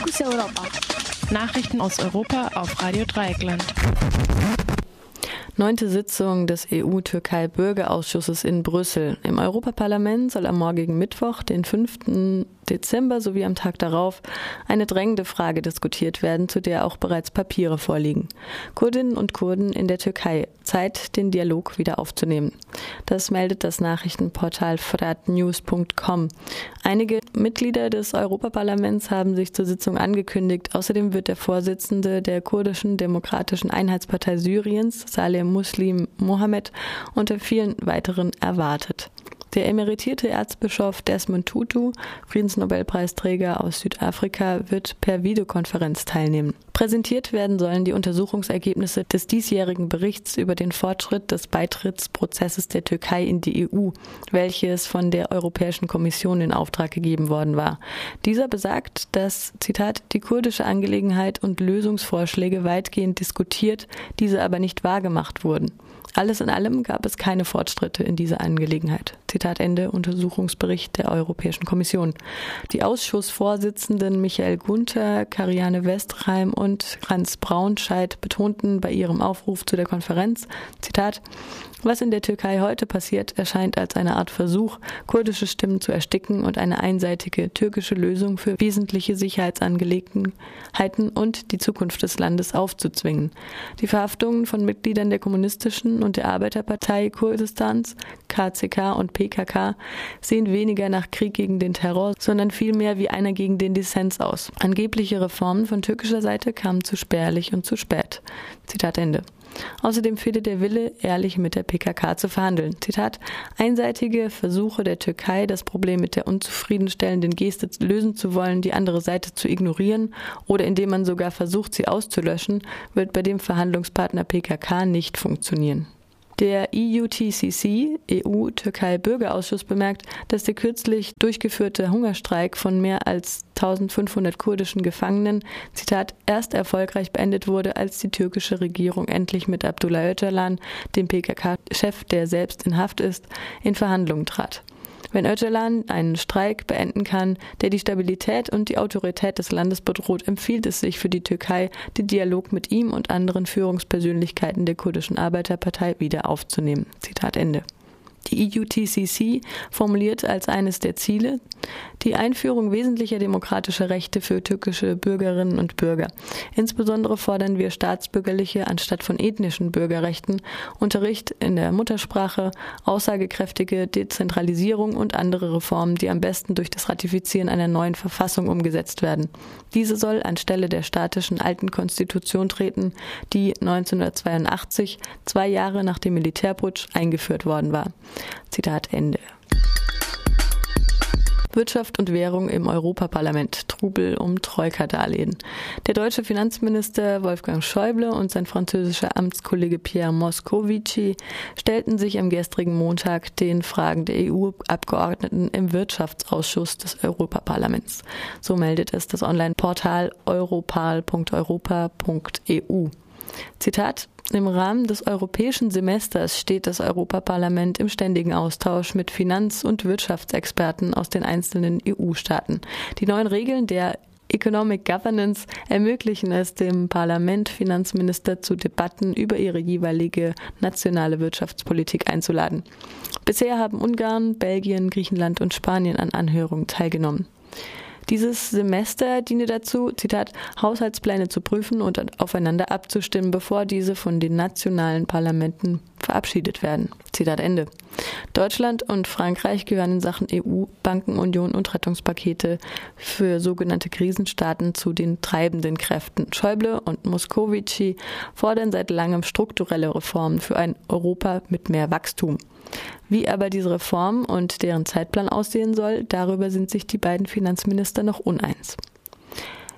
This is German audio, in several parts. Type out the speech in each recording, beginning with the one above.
Fokus Europa. Nachrichten aus Europa auf Radio Dreieckland. Neunte Sitzung des EU-Türkei-Bürgerausschusses in Brüssel. Im Europaparlament soll am morgigen Mittwoch, den 5. Dezember sowie am Tag darauf eine drängende Frage diskutiert werden, zu der auch bereits Papiere vorliegen. Kurdinnen und Kurden in der Türkei. Zeit, den Dialog wieder aufzunehmen. Das meldet das Nachrichtenportal fratnews.com. Einige Mitglieder des Europaparlaments haben sich zur Sitzung angekündigt. Außerdem wird der Vorsitzende der kurdischen Demokratischen Einheitspartei Syriens, Saleh Muslim Mohammed, unter vielen weiteren erwartet. Der emeritierte Erzbischof Desmond Tutu, Friedensnobelpreisträger aus Südafrika, wird per Videokonferenz teilnehmen. Präsentiert werden sollen die Untersuchungsergebnisse des diesjährigen Berichts über den Fortschritt des Beitrittsprozesses der Türkei in die EU, welches von der Europäischen Kommission in Auftrag gegeben worden war. Dieser besagt, dass, Zitat, die kurdische Angelegenheit und Lösungsvorschläge weitgehend diskutiert, diese aber nicht wahrgemacht wurden. Alles in allem gab es keine Fortschritte in dieser Angelegenheit. Zitat Ende Untersuchungsbericht der Europäischen Kommission. Die Ausschussvorsitzenden Michael Gunther, Kariane Westreim und Hans Braunscheid betonten bei ihrem Aufruf zu der Konferenz, Zitat, was in der Türkei heute passiert, erscheint als eine Art Versuch, kurdische Stimmen zu ersticken und eine einseitige türkische Lösung für wesentliche Sicherheitsangelegenheiten und die Zukunft des Landes aufzuzwingen. Die Verhaftungen von Mitgliedern der kommunistischen und der Arbeiterpartei Kurdistans, KCK und PKK sehen weniger nach Krieg gegen den Terror, sondern vielmehr wie einer gegen den Dissens aus. Angebliche Reformen von türkischer Seite kamen zu spärlich und zu spät. Zitat Ende. Außerdem fehlte der Wille, ehrlich mit der PKK zu verhandeln. Zitat, einseitige Versuche der Türkei, das Problem mit der unzufriedenstellenden Geste lösen zu wollen, die andere Seite zu ignorieren oder indem man sogar versucht, sie auszulöschen, wird bei dem Verhandlungspartner PKK nicht funktionieren. Der EUTCC, EU-Türkei-Bürgerausschuss, bemerkt, dass der kürzlich durchgeführte Hungerstreik von mehr als 1500 kurdischen Gefangenen, Zitat, erst erfolgreich beendet wurde, als die türkische Regierung endlich mit Abdullah Öcalan, dem PKK-Chef, der selbst in Haft ist, in Verhandlungen trat. Wenn Öcalan einen Streik beenden kann, der die Stabilität und die Autorität des Landes bedroht, empfiehlt es sich für die Türkei, den Dialog mit ihm und anderen Führungspersönlichkeiten der kurdischen Arbeiterpartei wieder aufzunehmen. Zitat Ende. Die EUTCC formuliert als eines der Ziele die Einführung wesentlicher demokratischer Rechte für türkische Bürgerinnen und Bürger. Insbesondere fordern wir staatsbürgerliche anstatt von ethnischen Bürgerrechten, Unterricht in der Muttersprache, aussagekräftige Dezentralisierung und andere Reformen, die am besten durch das Ratifizieren einer neuen Verfassung umgesetzt werden. Diese soll anstelle der statischen alten Konstitution treten, die 1982, zwei Jahre nach dem Militärputsch, eingeführt worden war. Zitat Ende. Wirtschaft und Währung im Europaparlament. Trubel um Troika-Darlehen. Der deutsche Finanzminister Wolfgang Schäuble und sein französischer Amtskollege Pierre Moscovici stellten sich am gestrigen Montag den Fragen der EU-Abgeordneten im Wirtschaftsausschuss des Europaparlaments. So meldet es das Online-Portal europal.europa.eu. Zitat im Rahmen des europäischen Semesters steht das Europaparlament im ständigen Austausch mit Finanz- und Wirtschaftsexperten aus den einzelnen EU-Staaten. Die neuen Regeln der Economic Governance ermöglichen es dem Parlament, Finanzminister zu Debatten über ihre jeweilige nationale Wirtschaftspolitik einzuladen. Bisher haben Ungarn, Belgien, Griechenland und Spanien an Anhörungen teilgenommen. Dieses Semester diene dazu, Zitat, Haushaltspläne zu prüfen und aufeinander abzustimmen, bevor diese von den nationalen Parlamenten verabschiedet werden. Zitat Ende. Deutschland und Frankreich gehören in Sachen EU, Bankenunion und Rettungspakete für sogenannte Krisenstaaten zu den treibenden Kräften. Schäuble und Moscovici fordern seit langem strukturelle Reformen für ein Europa mit mehr Wachstum. Wie aber diese Reform und deren Zeitplan aussehen soll, darüber sind sich die beiden Finanzminister noch uneins.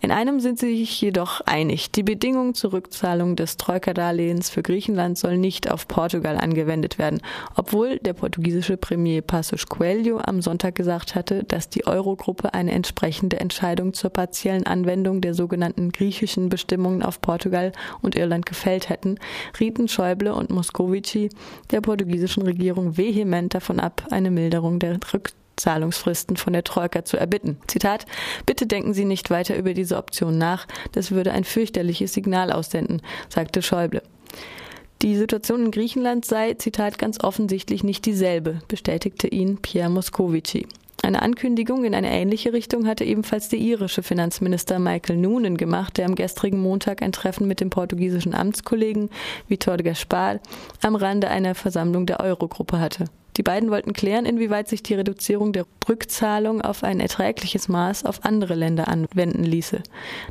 In einem sind sie sich jedoch einig. Die Bedingung zur Rückzahlung des Troika-Darlehens für Griechenland soll nicht auf Portugal angewendet werden, obwohl der portugiesische Premier Passos Coelho am Sonntag gesagt hatte, dass die Eurogruppe eine entsprechende Entscheidung zur partiellen Anwendung der sogenannten griechischen Bestimmungen auf Portugal und Irland gefällt hätten, rieten Schäuble und Moscovici der portugiesischen Regierung vehement davon ab, eine Milderung der Rück Rückzahlungsfristen von der Troika zu erbitten. Zitat, bitte denken Sie nicht weiter über diese Option nach, das würde ein fürchterliches Signal aussenden, sagte Schäuble. Die Situation in Griechenland sei, Zitat, ganz offensichtlich nicht dieselbe, bestätigte ihn Pierre Moscovici. Eine Ankündigung in eine ähnliche Richtung hatte ebenfalls der irische Finanzminister Michael Noonan gemacht, der am gestrigen Montag ein Treffen mit dem portugiesischen Amtskollegen Vitor Gaspar am Rande einer Versammlung der Eurogruppe hatte. Die beiden wollten klären, inwieweit sich die Reduzierung der Rückzahlung auf ein erträgliches Maß auf andere Länder anwenden ließe.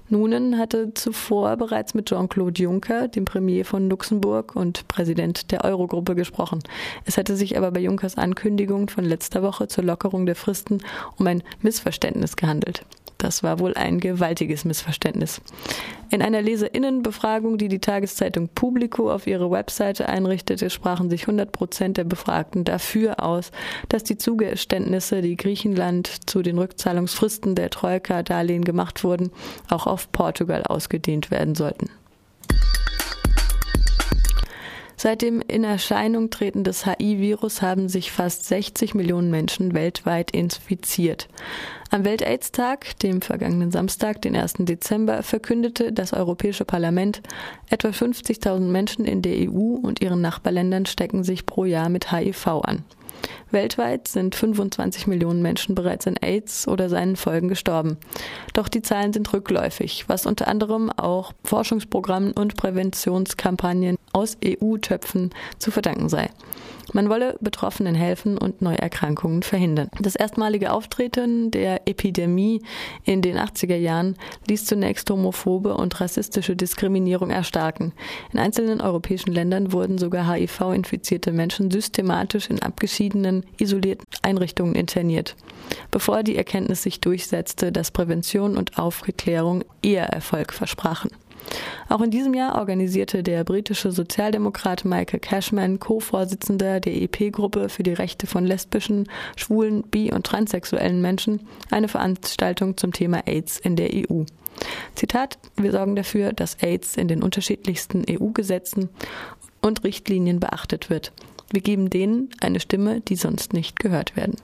Nunen hatte zuvor bereits mit Jean-Claude Juncker, dem Premier von Luxemburg und Präsident der Eurogruppe, gesprochen. Es hatte sich aber bei Junckers Ankündigung von letzter Woche zur Lockerung der Fristen um ein Missverständnis gehandelt. Das war wohl ein gewaltiges Missverständnis. In einer Leserinnenbefragung, die die Tageszeitung Publico auf ihre Webseite einrichtete, sprachen sich 100 Prozent der Befragten dafür aus, dass die Zugeständnisse, die Griechenland zu den Rückzahlungsfristen der Troika-Darlehen gemacht wurden, auch auf Portugal ausgedehnt werden sollten. Seit dem in Erscheinung treten des HI-Virus haben sich fast 60 Millionen Menschen weltweit infiziert. Am Welt-Aids-Tag, dem vergangenen Samstag, den 1. Dezember, verkündete das Europäische Parlament, etwa 50.000 Menschen in der EU und ihren Nachbarländern stecken sich pro Jahr mit HIV an. Weltweit sind 25 Millionen Menschen bereits an AIDS oder seinen Folgen gestorben. Doch die Zahlen sind rückläufig, was unter anderem auch Forschungsprogrammen und Präventionskampagnen aus EU-Töpfen zu verdanken sei. Man wolle Betroffenen helfen und Neuerkrankungen verhindern. Das erstmalige Auftreten der Epidemie in den 80er Jahren ließ zunächst homophobe und rassistische Diskriminierung erstarken. In einzelnen europäischen Ländern wurden sogar HIV-infizierte Menschen systematisch in abgeschiedenen, isolierten Einrichtungen interniert, bevor die Erkenntnis sich durchsetzte, dass Prävention und Aufklärung eher Erfolg versprachen. Auch in diesem Jahr organisierte der britische Sozialdemokrat Michael Cashman, Co-Vorsitzender der EP-Gruppe für die Rechte von lesbischen, schwulen, bi- und transsexuellen Menschen, eine Veranstaltung zum Thema AIDS in der EU. Zitat, wir sorgen dafür, dass AIDS in den unterschiedlichsten EU-Gesetzen und Richtlinien beachtet wird. Wir geben denen eine Stimme, die sonst nicht gehört werden.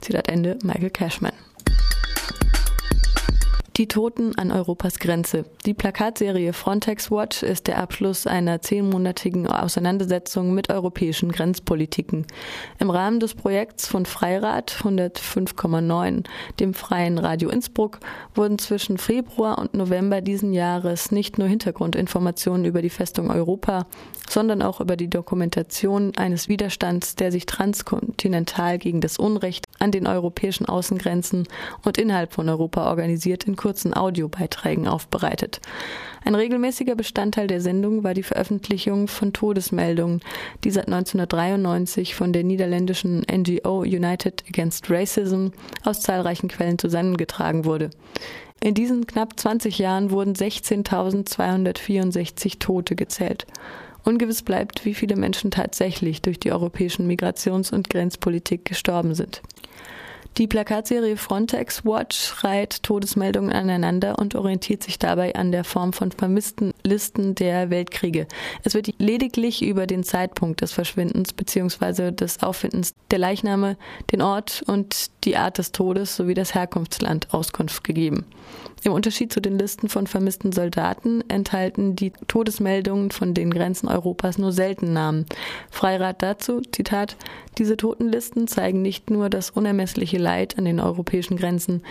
Zitat Ende Michael Cashman. Die Toten an Europas Grenze. Die Plakatserie Frontex Watch ist der Abschluss einer zehnmonatigen Auseinandersetzung mit europäischen Grenzpolitiken. Im Rahmen des Projekts von Freirad 105,9, dem Freien Radio Innsbruck, wurden zwischen Februar und November diesen Jahres nicht nur Hintergrundinformationen über die Festung Europa, sondern auch über die Dokumentation eines Widerstands, der sich transkontinental gegen das Unrecht an den europäischen Außengrenzen und innerhalb von Europa organisiert, in kurzen Audiobeiträgen aufbereitet. Ein regelmäßiger Bestandteil der Sendung war die Veröffentlichung von Todesmeldungen, die seit 1993 von der niederländischen NGO United Against Racism aus zahlreichen Quellen zusammengetragen wurde. In diesen knapp 20 Jahren wurden 16.264 Tote gezählt. Ungewiss bleibt, wie viele Menschen tatsächlich durch die europäischen Migrations- und Grenzpolitik gestorben sind. Die Plakatserie Frontex Watch reiht Todesmeldungen aneinander und orientiert sich dabei an der Form von vermissten Listen der Weltkriege. Es wird lediglich über den Zeitpunkt des Verschwindens bzw. des Auffindens der Leichname, den Ort und die Art des Todes sowie das Herkunftsland Auskunft gegeben. Im Unterschied zu den Listen von vermissten Soldaten enthalten die Todesmeldungen von den Grenzen Europas nur selten Namen. Freirat dazu, Zitat, diese Totenlisten zeigen nicht nur das unermessliche Leid an den europäischen Grenzen,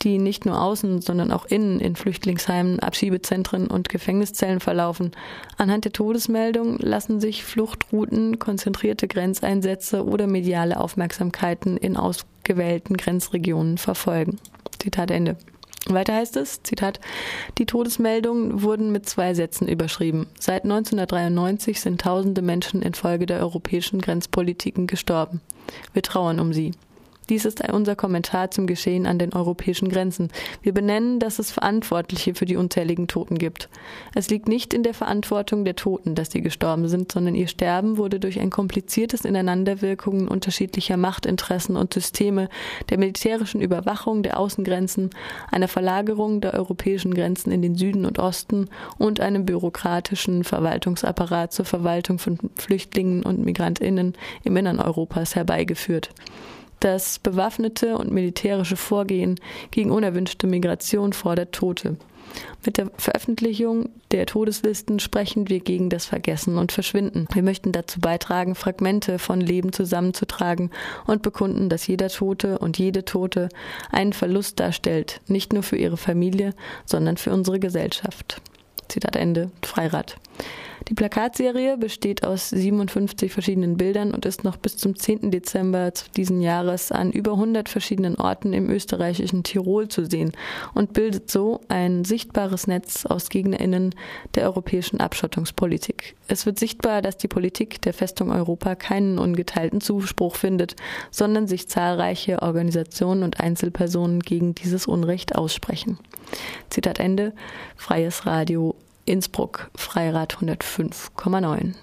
die nicht nur außen, sondern auch innen in Flüchtlingsheimen, Abschiebezentren und Gefängniszellen verlaufen. Anhand der Todesmeldungen lassen sich Fluchtrouten, konzentrierte Grenzeinsätze oder mediale Aufmerksamkeiten in ausgewählten Grenzregionen verfolgen. Zitat Ende. Weiter heißt es, Zitat, die Todesmeldungen wurden mit zwei Sätzen überschrieben. Seit 1993 sind tausende Menschen infolge der europäischen Grenzpolitiken gestorben. Wir trauern um sie. Dies ist unser Kommentar zum Geschehen an den europäischen Grenzen. Wir benennen, dass es Verantwortliche für die unzähligen Toten gibt. Es liegt nicht in der Verantwortung der Toten, dass sie gestorben sind, sondern ihr Sterben wurde durch ein kompliziertes Ineinanderwirkungen unterschiedlicher Machtinteressen und Systeme, der militärischen Überwachung der Außengrenzen, einer Verlagerung der europäischen Grenzen in den Süden und Osten und einem bürokratischen Verwaltungsapparat zur Verwaltung von Flüchtlingen und Migrantinnen im Innern Europas herbeigeführt. Das bewaffnete und militärische Vorgehen gegen unerwünschte Migration fordert Tote. Mit der Veröffentlichung der Todeslisten sprechen wir gegen das Vergessen und Verschwinden. Wir möchten dazu beitragen, Fragmente von Leben zusammenzutragen und bekunden, dass jeder Tote und jede Tote einen Verlust darstellt, nicht nur für ihre Familie, sondern für unsere Gesellschaft. Zitat Ende, Freirad. Die Plakatserie besteht aus 57 verschiedenen Bildern und ist noch bis zum 10. Dezember diesen Jahres an über 100 verschiedenen Orten im österreichischen Tirol zu sehen und bildet so ein sichtbares Netz aus GegnerInnen der europäischen Abschottungspolitik. Es wird sichtbar, dass die Politik der Festung Europa keinen ungeteilten Zuspruch findet, sondern sich zahlreiche Organisationen und Einzelpersonen gegen dieses Unrecht aussprechen. Zitat Ende, Freies Radio Innsbruck, Freirad 105,9.